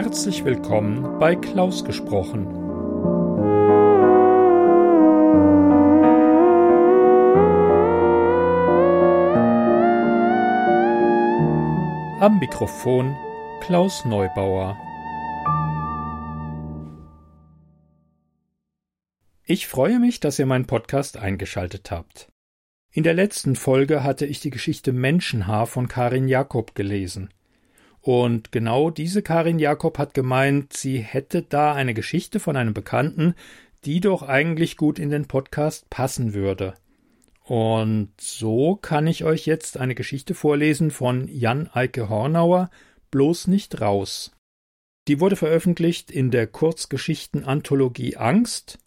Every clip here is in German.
Herzlich willkommen bei Klaus gesprochen. Am Mikrofon Klaus Neubauer. Ich freue mich, dass ihr meinen Podcast eingeschaltet habt. In der letzten Folge hatte ich die Geschichte Menschenhaar von Karin Jakob gelesen. Und genau diese Karin Jakob hat gemeint, sie hätte da eine Geschichte von einem Bekannten, die doch eigentlich gut in den Podcast passen würde. Und so kann ich euch jetzt eine Geschichte vorlesen von Jan Eike Hornauer, bloß nicht raus. Die wurde veröffentlicht in der Kurzgeschichtenanthologie Angst,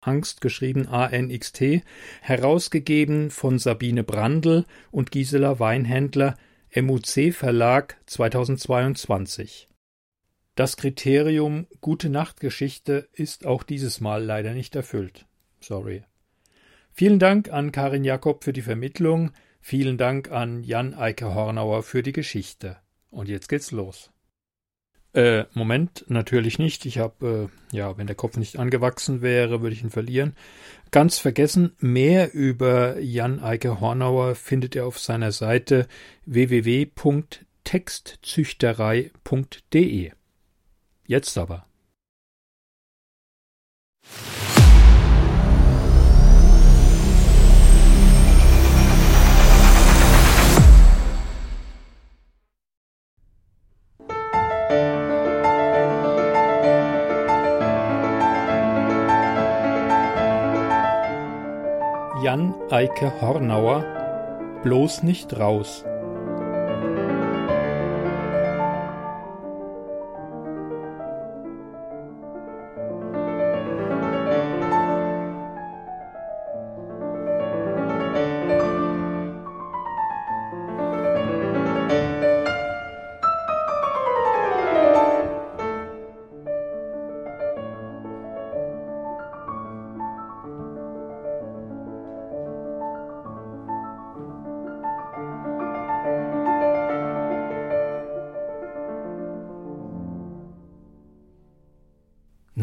Angst geschrieben A-N-X-T, herausgegeben von Sabine Brandl und Gisela Weinhändler MUC Verlag 2022. Das Kriterium Gute Nachtgeschichte ist auch dieses Mal leider nicht erfüllt. Sorry. Vielen Dank an Karin Jakob für die Vermittlung, vielen Dank an Jan Eike Hornauer für die Geschichte. Und jetzt geht's los. Äh, Moment, natürlich nicht. Ich habe, äh, ja, wenn der Kopf nicht angewachsen wäre, würde ich ihn verlieren. Ganz vergessen, mehr über Jan Eike Hornauer findet ihr auf seiner Seite www.textzüchterei.de. Jetzt aber. Eike Hornauer Bloß nicht raus.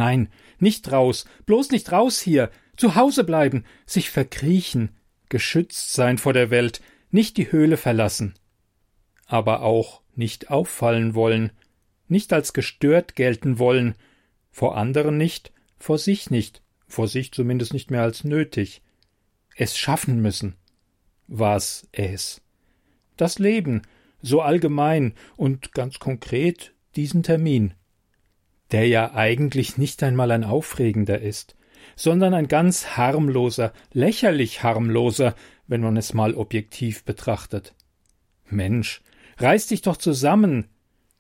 Nein, nicht raus, bloß nicht raus hier, zu Hause bleiben, sich verkriechen, geschützt sein vor der Welt, nicht die Höhle verlassen. Aber auch nicht auffallen wollen, nicht als gestört gelten wollen, vor anderen nicht, vor sich nicht, vor sich zumindest nicht mehr als nötig. Es schaffen müssen. Was es? Das Leben, so allgemein und ganz konkret diesen Termin der ja eigentlich nicht einmal ein aufregender ist, sondern ein ganz harmloser, lächerlich harmloser, wenn man es mal objektiv betrachtet. Mensch, reiß dich doch zusammen,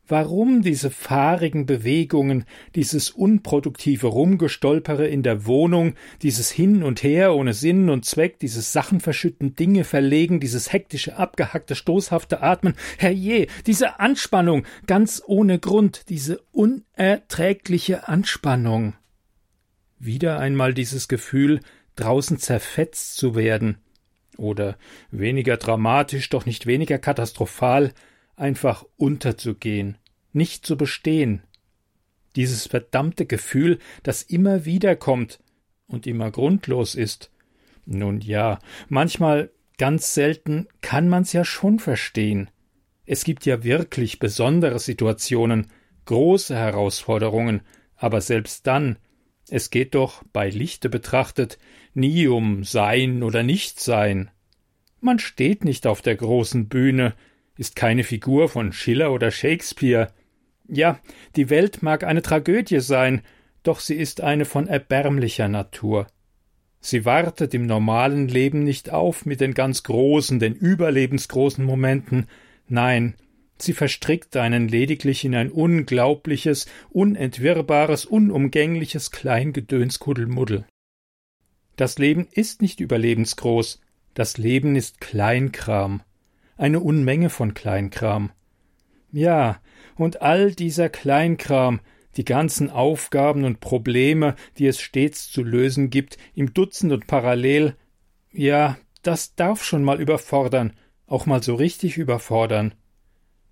Warum diese fahrigen Bewegungen, dieses unproduktive Rumgestolpere in der Wohnung, dieses Hin und Her ohne Sinn und Zweck, dieses Sachenverschütten, Dinge verlegen, dieses hektische, abgehackte, stoßhafte Atmen, herrje, diese Anspannung, ganz ohne Grund, diese unerträgliche Anspannung. Wieder einmal dieses Gefühl, draußen zerfetzt zu werden, oder weniger dramatisch, doch nicht weniger katastrophal, einfach unterzugehen, nicht zu bestehen. Dieses verdammte Gefühl, das immer wieder kommt und immer grundlos ist. Nun ja, manchmal, ganz selten, kann man's ja schon verstehen. Es gibt ja wirklich besondere Situationen, große Herausforderungen, aber selbst dann, es geht doch, bei Lichte betrachtet, nie um Sein oder Nichtsein. Man steht nicht auf der großen Bühne, ist keine Figur von Schiller oder Shakespeare. Ja, die Welt mag eine Tragödie sein, doch sie ist eine von erbärmlicher Natur. Sie wartet im normalen Leben nicht auf mit den ganz großen, den überlebensgroßen Momenten, nein, sie verstrickt einen lediglich in ein unglaubliches, unentwirrbares, unumgängliches Kleingedönskuddelmuddel. Das Leben ist nicht überlebensgroß, das Leben ist Kleinkram eine Unmenge von Kleinkram. Ja, und all dieser Kleinkram, die ganzen Aufgaben und Probleme, die es stets zu lösen gibt, im Dutzend und parallel, ja, das darf schon mal überfordern, auch mal so richtig überfordern.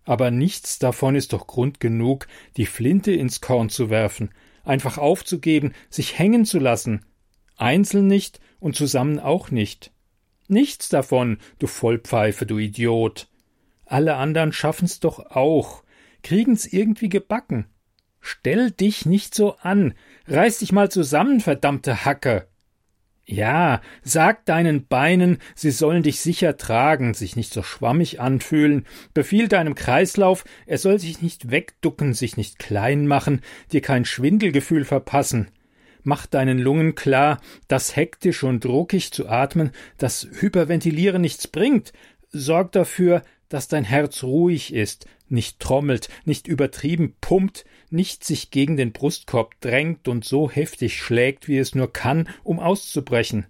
Aber nichts davon ist doch Grund genug, die Flinte ins Korn zu werfen, einfach aufzugeben, sich hängen zu lassen. Einzeln nicht und zusammen auch nicht. Nichts davon, du Vollpfeife, du Idiot. Alle anderen schaffen's doch auch, kriegen's irgendwie gebacken. Stell dich nicht so an, reiß dich mal zusammen, verdammte Hacke. Ja, sag deinen Beinen, sie sollen dich sicher tragen, sich nicht so schwammig anfühlen, befiehl deinem Kreislauf, er soll sich nicht wegducken, sich nicht klein machen, dir kein Schwindelgefühl verpassen. Mach deinen Lungen klar, dass hektisch und ruckig zu atmen, das Hyperventilieren nichts bringt. Sorg dafür, dass dein Herz ruhig ist, nicht trommelt, nicht übertrieben pumpt, nicht sich gegen den Brustkorb drängt und so heftig schlägt, wie es nur kann, um auszubrechen.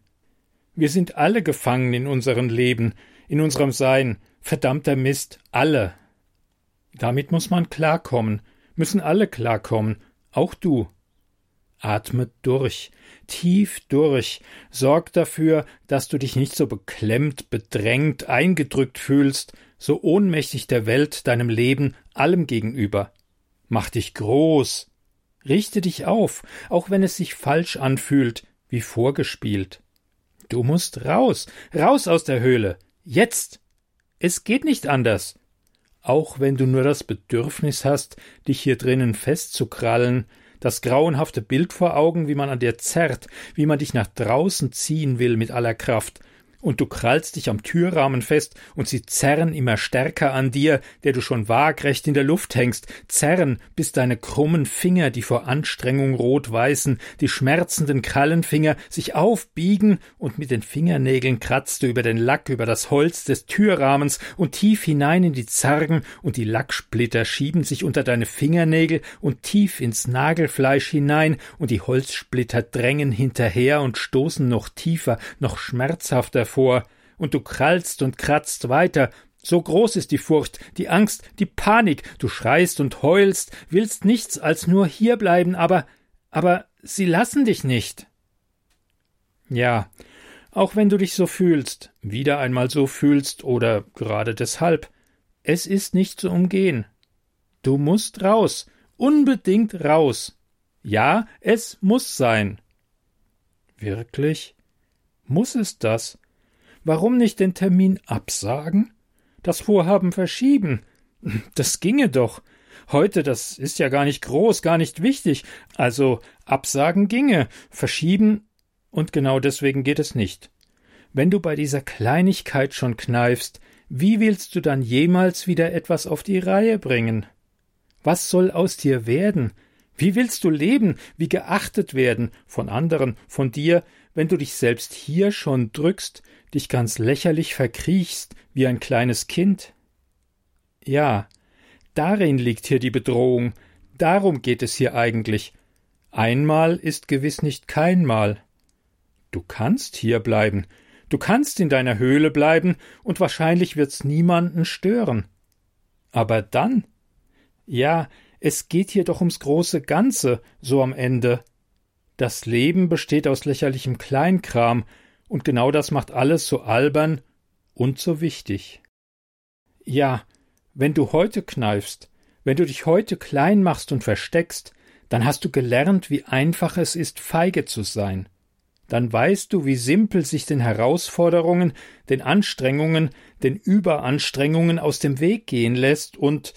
Wir sind alle gefangen in unserem Leben, in unserem Sein, verdammter Mist, alle. Damit muss man klarkommen, müssen alle klarkommen, auch du. Atme durch, tief durch, sorg dafür, dass du dich nicht so beklemmt, bedrängt, eingedrückt fühlst, so ohnmächtig der Welt, deinem Leben, allem gegenüber. Mach dich groß. Richte dich auf, auch wenn es sich falsch anfühlt, wie vorgespielt. Du musst raus, raus aus der Höhle. Jetzt. Es geht nicht anders. Auch wenn du nur das Bedürfnis hast, dich hier drinnen festzukrallen, das grauenhafte Bild vor Augen, wie man an dir zerrt, wie man dich nach draußen ziehen will mit aller Kraft, und du krallst dich am Türrahmen fest, und sie zerren immer stärker an dir, der du schon waagrecht in der Luft hängst, zerren, bis deine krummen Finger, die vor Anstrengung rot weißen, die schmerzenden Krallenfinger sich aufbiegen, und mit den Fingernägeln kratzt du über den Lack, über das Holz des Türrahmens und tief hinein in die Zargen, und die Lacksplitter schieben sich unter deine Fingernägel und tief ins Nagelfleisch hinein, und die Holzsplitter drängen hinterher und stoßen noch tiefer, noch schmerzhafter hervor, und du krallst und kratzt weiter, so groß ist die Furcht, die Angst, die Panik, du schreist und heulst, willst nichts als nur hier bleiben, aber aber sie lassen dich nicht. Ja, auch wenn du dich so fühlst, wieder einmal so fühlst oder gerade deshalb, es ist nicht zu umgehen. Du musst raus, unbedingt raus. Ja, es muss sein. Wirklich? Muss es das? Warum nicht den Termin absagen? Das Vorhaben verschieben? Das ginge doch. Heute, das ist ja gar nicht groß, gar nicht wichtig. Also absagen ginge, verschieben, und genau deswegen geht es nicht. Wenn du bei dieser Kleinigkeit schon kneifst, wie willst du dann jemals wieder etwas auf die Reihe bringen? Was soll aus dir werden? Wie willst du leben, wie geachtet werden, von anderen, von dir, wenn du dich selbst hier schon drückst, dich ganz lächerlich verkriechst wie ein kleines Kind? Ja, darin liegt hier die Bedrohung, darum geht es hier eigentlich. Einmal ist gewiss nicht keinmal. Du kannst hier bleiben, du kannst in deiner Höhle bleiben, und wahrscheinlich wird's niemanden stören. Aber dann? Ja, es geht hier doch ums große Ganze, so am Ende. Das Leben besteht aus lächerlichem Kleinkram, und genau das macht alles so albern und so wichtig. Ja, wenn du heute kneifst, wenn du dich heute klein machst und versteckst, dann hast du gelernt, wie einfach es ist, feige zu sein. Dann weißt du, wie simpel sich den Herausforderungen, den Anstrengungen, den Überanstrengungen aus dem Weg gehen lässt und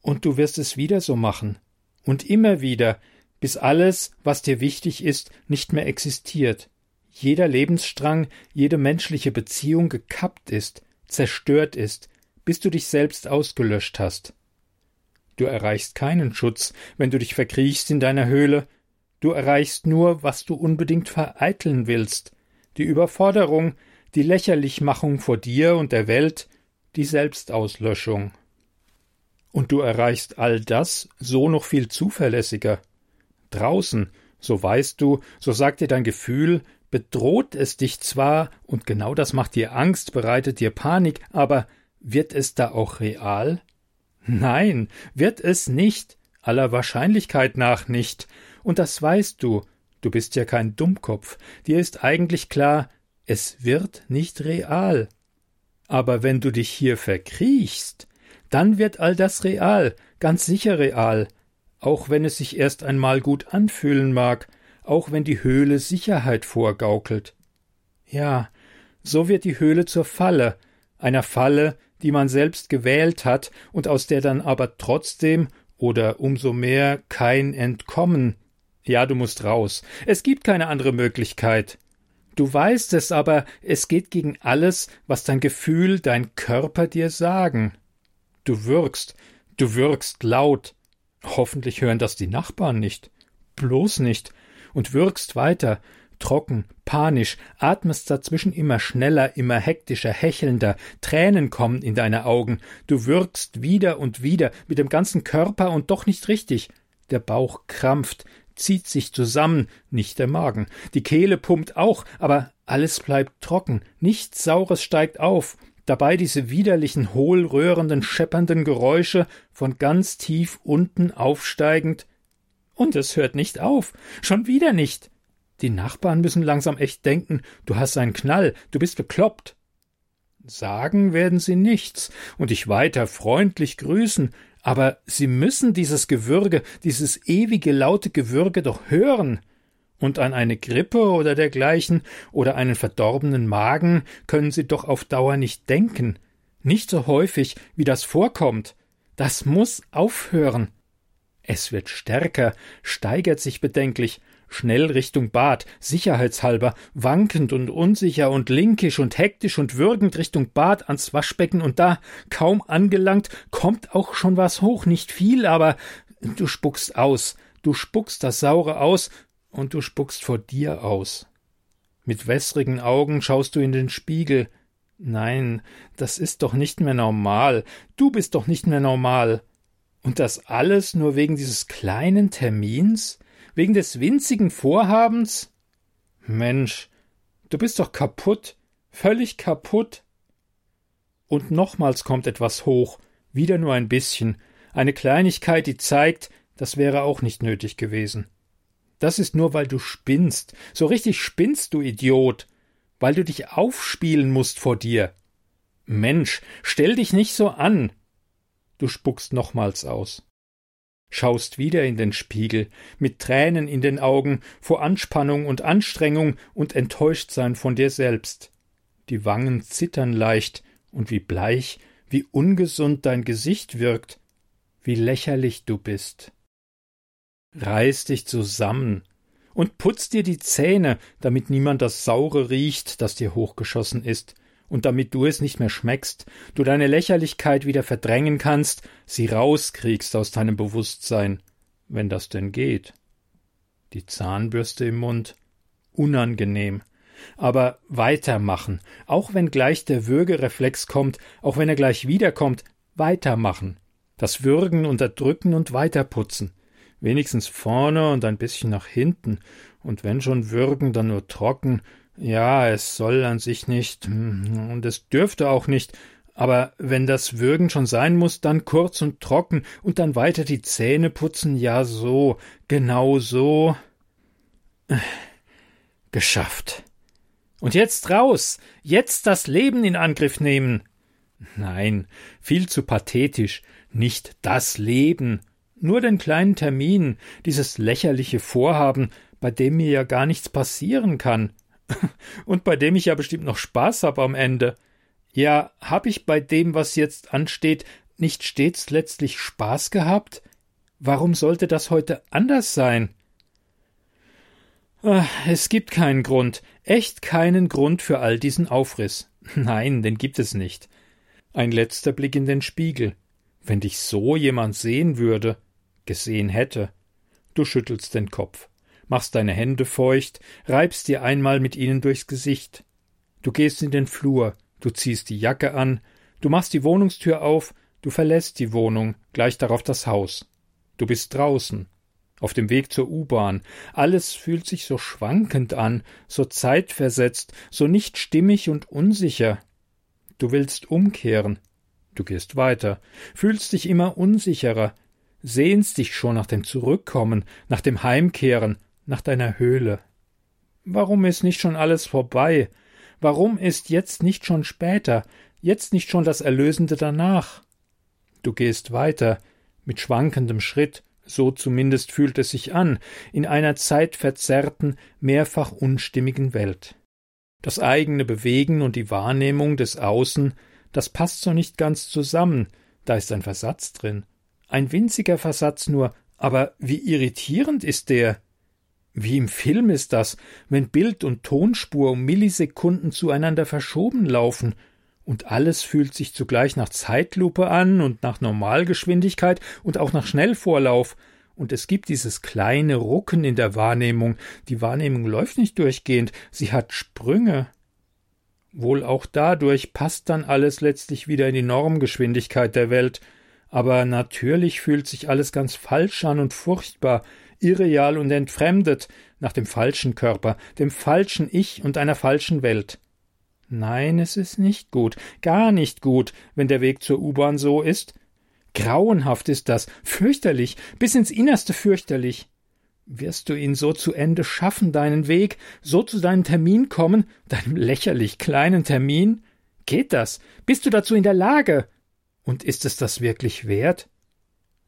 und du wirst es wieder so machen. Und immer wieder, bis alles, was dir wichtig ist, nicht mehr existiert, jeder Lebensstrang, jede menschliche Beziehung gekappt ist, zerstört ist, bis du dich selbst ausgelöscht hast. Du erreichst keinen Schutz, wenn du dich verkriechst in deiner Höhle, du erreichst nur, was du unbedingt vereiteln willst, die Überforderung, die Lächerlichmachung vor dir und der Welt, die Selbstauslöschung. Und du erreichst all das so noch viel zuverlässiger. Draußen, so weißt du, so sagt dir dein Gefühl, bedroht es dich zwar, und genau das macht dir Angst, bereitet dir Panik, aber wird es da auch real? Nein, wird es nicht, aller Wahrscheinlichkeit nach nicht, und das weißt du, du bist ja kein Dummkopf, dir ist eigentlich klar, es wird nicht real. Aber wenn du dich hier verkriechst, dann wird all das real, ganz sicher real, auch wenn es sich erst einmal gut anfühlen mag, auch wenn die Höhle Sicherheit vorgaukelt. Ja, so wird die Höhle zur Falle, einer Falle, die man selbst gewählt hat und aus der dann aber trotzdem oder umso mehr kein Entkommen. Ja, du musst raus. Es gibt keine andere Möglichkeit. Du weißt es, aber es geht gegen alles, was dein Gefühl, dein Körper dir sagen. Du wirkst, du wirkst laut. Hoffentlich hören das die Nachbarn nicht. Bloß nicht. Und wirkst weiter, trocken, panisch, atmest dazwischen immer schneller, immer hektischer, hechelnder, Tränen kommen in deine Augen, du wirkst wieder und wieder mit dem ganzen Körper und doch nicht richtig. Der Bauch krampft, zieht sich zusammen, nicht der Magen. Die Kehle pumpt auch, aber alles bleibt trocken, nichts Saures steigt auf, dabei diese widerlichen, hohlröhrenden, scheppernden Geräusche von ganz tief unten aufsteigend. Und es hört nicht auf, schon wieder nicht. Die Nachbarn müssen langsam echt denken, du hast einen Knall, du bist bekloppt. Sagen werden sie nichts und dich weiter freundlich grüßen, aber sie müssen dieses Gewürge, dieses ewige laute Gewürge doch hören. Und an eine Grippe oder dergleichen oder einen verdorbenen Magen können sie doch auf Dauer nicht denken. Nicht so häufig, wie das vorkommt. Das muss aufhören. Es wird stärker, steigert sich bedenklich, schnell Richtung Bad, sicherheitshalber, wankend und unsicher und linkisch und hektisch und würgend Richtung Bad ans Waschbecken und da, kaum angelangt, kommt auch schon was hoch, nicht viel, aber du spuckst aus, du spuckst das Saure aus und du spuckst vor dir aus. Mit wässrigen Augen schaust du in den Spiegel. Nein, das ist doch nicht mehr normal. Du bist doch nicht mehr normal. Und das alles nur wegen dieses kleinen Termins? Wegen des winzigen Vorhabens? Mensch, du bist doch kaputt, völlig kaputt. Und nochmals kommt etwas hoch, wieder nur ein bisschen, eine Kleinigkeit, die zeigt, das wäre auch nicht nötig gewesen. Das ist nur, weil du spinnst, so richtig spinnst, du Idiot, weil du dich aufspielen musst vor dir. Mensch, stell dich nicht so an. Du spuckst nochmals aus schaust wieder in den Spiegel, mit Tränen in den Augen, vor Anspannung und Anstrengung und Enttäuschtsein von dir selbst. Die Wangen zittern leicht, und wie bleich, wie ungesund dein Gesicht wirkt, wie lächerlich du bist. Reiß dich zusammen und putz dir die Zähne, damit niemand das Saure riecht, das dir hochgeschossen ist, und damit du es nicht mehr schmeckst, du deine Lächerlichkeit wieder verdrängen kannst, sie rauskriegst aus deinem Bewusstsein, wenn das denn geht. Die Zahnbürste im Mund, unangenehm, aber weitermachen, auch wenn gleich der Würgereflex kommt, auch wenn er gleich wiederkommt, weitermachen, das Würgen unterdrücken und weiterputzen, wenigstens vorne und ein bisschen nach hinten, und wenn schon würgen, dann nur trocken, ja, es soll an sich nicht, hm, und es dürfte auch nicht, aber wenn das Würgen schon sein muss, dann kurz und trocken und dann weiter die Zähne putzen, ja so, genau so. Geschafft. Und jetzt raus, jetzt das Leben in Angriff nehmen. Nein, viel zu pathetisch, nicht das Leben, nur den kleinen Termin, dieses lächerliche Vorhaben, bei dem mir ja gar nichts passieren kann, und bei dem ich ja bestimmt noch Spaß habe am Ende. Ja, hab ich bei dem, was jetzt ansteht, nicht stets letztlich Spaß gehabt? Warum sollte das heute anders sein? Ach, es gibt keinen Grund, echt keinen Grund für all diesen Aufriss. Nein, den gibt es nicht. Ein letzter Blick in den Spiegel. Wenn dich so jemand sehen würde, gesehen hätte. Du schüttelst den Kopf machst deine Hände feucht, reibst dir einmal mit ihnen durchs Gesicht. Du gehst in den Flur, du ziehst die Jacke an, du machst die Wohnungstür auf, du verlässt die Wohnung, gleich darauf das Haus. Du bist draußen, auf dem Weg zur U-Bahn. Alles fühlt sich so schwankend an, so zeitversetzt, so nicht stimmig und unsicher. Du willst umkehren. Du gehst weiter, fühlst dich immer unsicherer, sehnst dich schon nach dem Zurückkommen, nach dem Heimkehren, nach deiner Höhle. Warum ist nicht schon alles vorbei? Warum ist jetzt nicht schon später, jetzt nicht schon das Erlösende danach? Du gehst weiter, mit schwankendem Schritt, so zumindest fühlt es sich an, in einer zeitverzerrten, mehrfach unstimmigen Welt. Das eigene Bewegen und die Wahrnehmung des Außen, das passt so nicht ganz zusammen, da ist ein Versatz drin. Ein winziger Versatz nur, aber wie irritierend ist der. Wie im Film ist das, wenn Bild und Tonspur um Millisekunden zueinander verschoben laufen, und alles fühlt sich zugleich nach Zeitlupe an und nach Normalgeschwindigkeit und auch nach Schnellvorlauf, und es gibt dieses kleine Rucken in der Wahrnehmung. Die Wahrnehmung läuft nicht durchgehend, sie hat Sprünge. Wohl auch dadurch passt dann alles letztlich wieder in die Normgeschwindigkeit der Welt, aber natürlich fühlt sich alles ganz falsch an und furchtbar, irreal und entfremdet, nach dem falschen Körper, dem falschen Ich und einer falschen Welt. Nein, es ist nicht gut, gar nicht gut, wenn der Weg zur U-Bahn so ist. Grauenhaft ist das, fürchterlich, bis ins Innerste fürchterlich. Wirst du ihn so zu Ende schaffen, deinen Weg, so zu deinem Termin kommen, deinem lächerlich kleinen Termin? Geht das? Bist du dazu in der Lage? Und ist es das wirklich wert?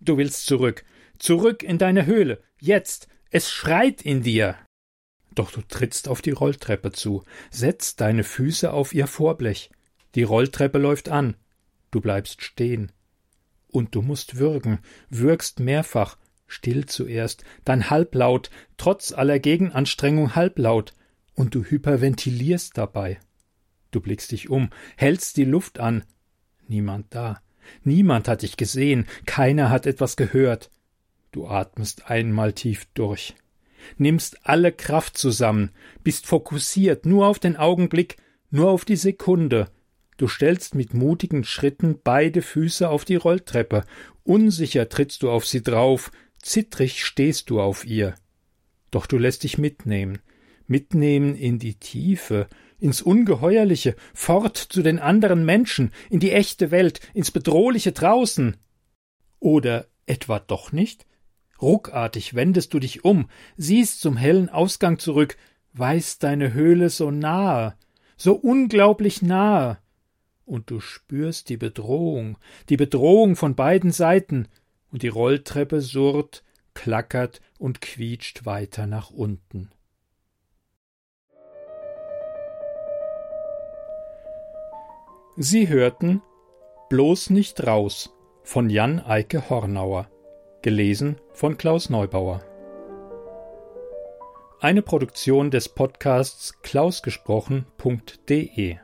Du willst zurück, zurück in deine Höhle, jetzt, es schreit in dir. Doch du trittst auf die Rolltreppe zu, setzt deine Füße auf ihr Vorblech. Die Rolltreppe läuft an. Du bleibst stehen. Und du musst würgen, würgst mehrfach, still zuerst, dann halblaut, trotz aller Gegenanstrengung halblaut, und du hyperventilierst dabei. Du blickst dich um, hältst die Luft an. Niemand da. Niemand hat dich gesehen, keiner hat etwas gehört. Du atmest einmal tief durch nimmst alle Kraft zusammen, bist fokussiert nur auf den Augenblick, nur auf die Sekunde. Du stellst mit mutigen Schritten beide Füße auf die Rolltreppe, unsicher trittst du auf sie drauf, zittrig stehst du auf ihr. Doch du lässt dich mitnehmen, mitnehmen in die Tiefe, ins Ungeheuerliche, fort zu den anderen Menschen, in die echte Welt, ins Bedrohliche draußen. Oder etwa doch nicht? Ruckartig wendest du dich um, siehst zum hellen Ausgang zurück, weißt deine Höhle so nahe, so unglaublich nahe, und du spürst die Bedrohung, die Bedrohung von beiden Seiten, und die Rolltreppe surrt, klackert und quietscht weiter nach unten. Sie hörten Bloß nicht raus von Jan Eike Hornauer Gelesen von Klaus Neubauer. Eine Produktion des Podcasts klausgesprochen.de